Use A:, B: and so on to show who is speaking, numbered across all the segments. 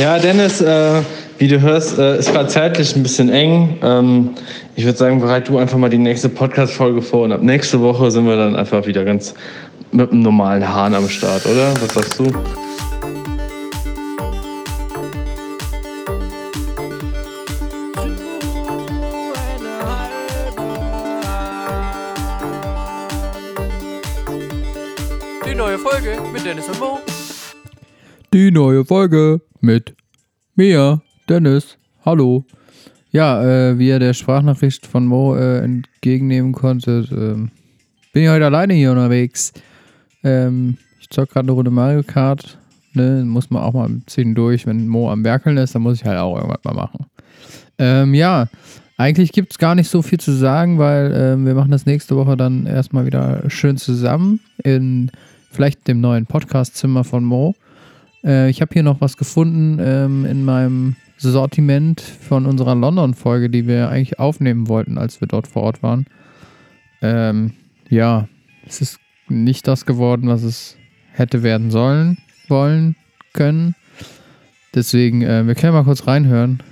A: Ja, Dennis, äh, wie du hörst, äh, ist gerade zeitlich ein bisschen eng. Ähm, ich würde sagen, bereit du einfach mal die nächste Podcast-Folge vor und ab nächste Woche sind wir dann einfach wieder ganz mit einem normalen Hahn am Start, oder? Was sagst du?
B: Die neue Folge mit Dennis und Mo.
C: Die neue Folge mit mir, Dennis. Hallo. Ja, äh, wie ihr der Sprachnachricht von Mo äh, entgegennehmen konntet, ähm, bin ich heute alleine hier unterwegs. Ähm, ich zock gerade eine Runde Mario Kart. Ne, muss man auch mal zwischendurch, wenn Mo am Werkeln ist, dann muss ich halt auch irgendwas mal machen. Ähm, ja, eigentlich gibt es gar nicht so viel zu sagen, weil ähm, wir machen das nächste Woche dann erstmal wieder schön zusammen in vielleicht dem neuen Podcastzimmer von Mo. Äh, ich habe hier noch was gefunden ähm, in meinem Sortiment von unserer London-Folge, die wir eigentlich aufnehmen wollten, als wir dort vor Ort waren. Ähm, ja, es ist nicht das geworden, was es hätte werden sollen, wollen, können. Deswegen, äh, wir können mal kurz reinhören,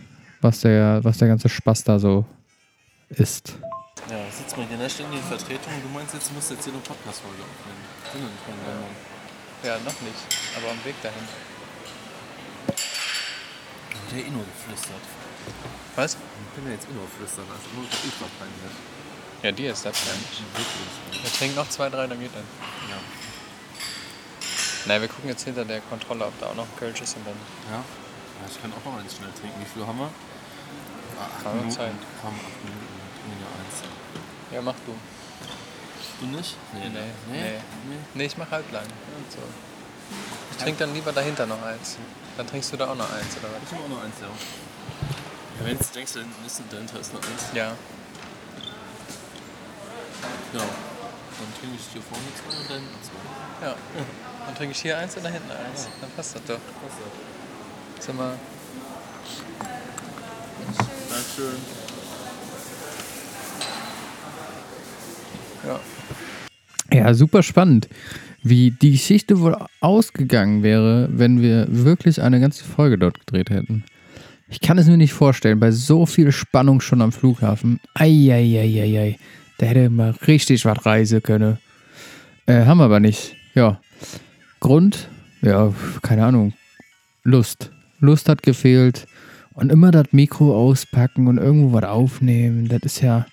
C: was der, was der ganze Spaß da so ist.
A: Ja, sitzt mal hier in der ständigen Vertretung. Du meinst jetzt, du musst jetzt hier eine Podcast-Folge aufnehmen.
B: Ja, noch nicht, aber am Weg dahin.
A: Der hat eh nur geflüstert.
B: Was?
A: Ich bin ja jetzt eh nur flüstern, also nur ultra peinlich.
B: Ja, dir ist das peinlich.
A: Wirklich.
B: Wir trinken noch zwei, drei, dann geht dann.
A: Ja.
B: Nein, wir gucken jetzt hinter der Kontrolle, ob da auch noch ein Kölsch ist und dann.
A: Ja? ja? Ich kann auch noch eins schnell trinken. Wie viel haben wir? Ah, acht
B: Haben wir
A: Minuten.
B: Zeit?
A: Komm, acht Minuten. Trinken wir eins.
B: Ja, mach du.
A: Du nicht?
B: Nee,
A: ne?
B: nee.
A: nee.
B: Nee, ich mach halblang. So. Ich trinke dann lieber dahinter noch eins. Dann trinkst du da auch noch eins, oder was?
A: Ich nehme auch noch eins, ja. ja wenn du denkst, dann ist dahinter ist noch eins.
B: Ja.
A: Genau. Dann trinke ich hier vorne zwei und dann hinten zwei.
B: Ja. Dann trinke ich hier eins und da hinten eins. Dann passt das doch. Sind wir.
A: Dankeschön.
B: Ja.
C: Ja, super spannend, wie die Geschichte wohl ausgegangen wäre, wenn wir wirklich eine ganze Folge dort gedreht hätten. Ich kann es mir nicht vorstellen, bei so viel Spannung schon am Flughafen. Eieieiei, da hätte man richtig was reisen können. Äh, haben wir aber nicht. Ja. Grund? Ja, keine Ahnung. Lust. Lust hat gefehlt. Und immer das Mikro auspacken und irgendwo was aufnehmen, das ist ja.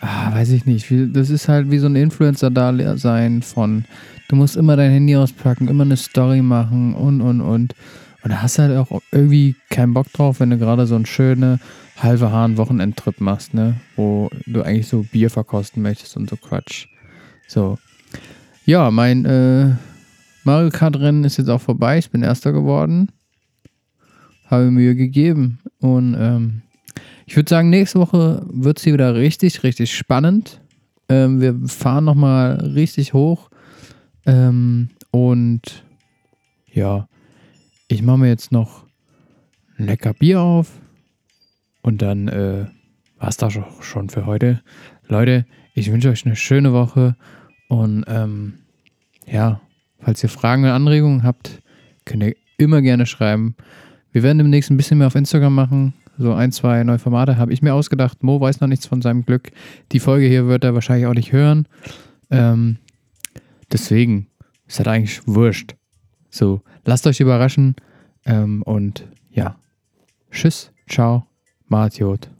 C: Ah, weiß ich nicht. Das ist halt wie so ein Influencer-Dasein von, du musst immer dein Handy auspacken, immer eine Story machen und, und, und. Und da hast du halt auch irgendwie keinen Bock drauf, wenn du gerade so einen schönen halbe Hahn Wochenendtrip machst, ne? Wo du eigentlich so Bier verkosten möchtest und so Quatsch. So. Ja, mein äh, Mario Kart-Rennen ist jetzt auch vorbei. Ich bin Erster geworden. Habe Mühe gegeben. Und ähm, ich würde sagen, nächste Woche wird es hier wieder richtig, richtig spannend. Ähm, wir fahren nochmal richtig hoch. Ähm, und ja, ich mache mir jetzt noch ein lecker Bier auf. Und dann äh, war es das auch schon für heute. Leute, ich wünsche euch eine schöne Woche. Und ähm, ja, falls ihr Fragen oder Anregungen habt, könnt ihr immer gerne schreiben. Wir werden demnächst ein bisschen mehr auf Instagram machen. So ein, zwei neue Formate habe ich mir ausgedacht. Mo weiß noch nichts von seinem Glück. Die Folge hier wird er wahrscheinlich auch nicht hören. Ähm, deswegen ist das eigentlich wurscht. So, lasst euch überraschen. Ähm, und ja, tschüss, ciao, Martiot.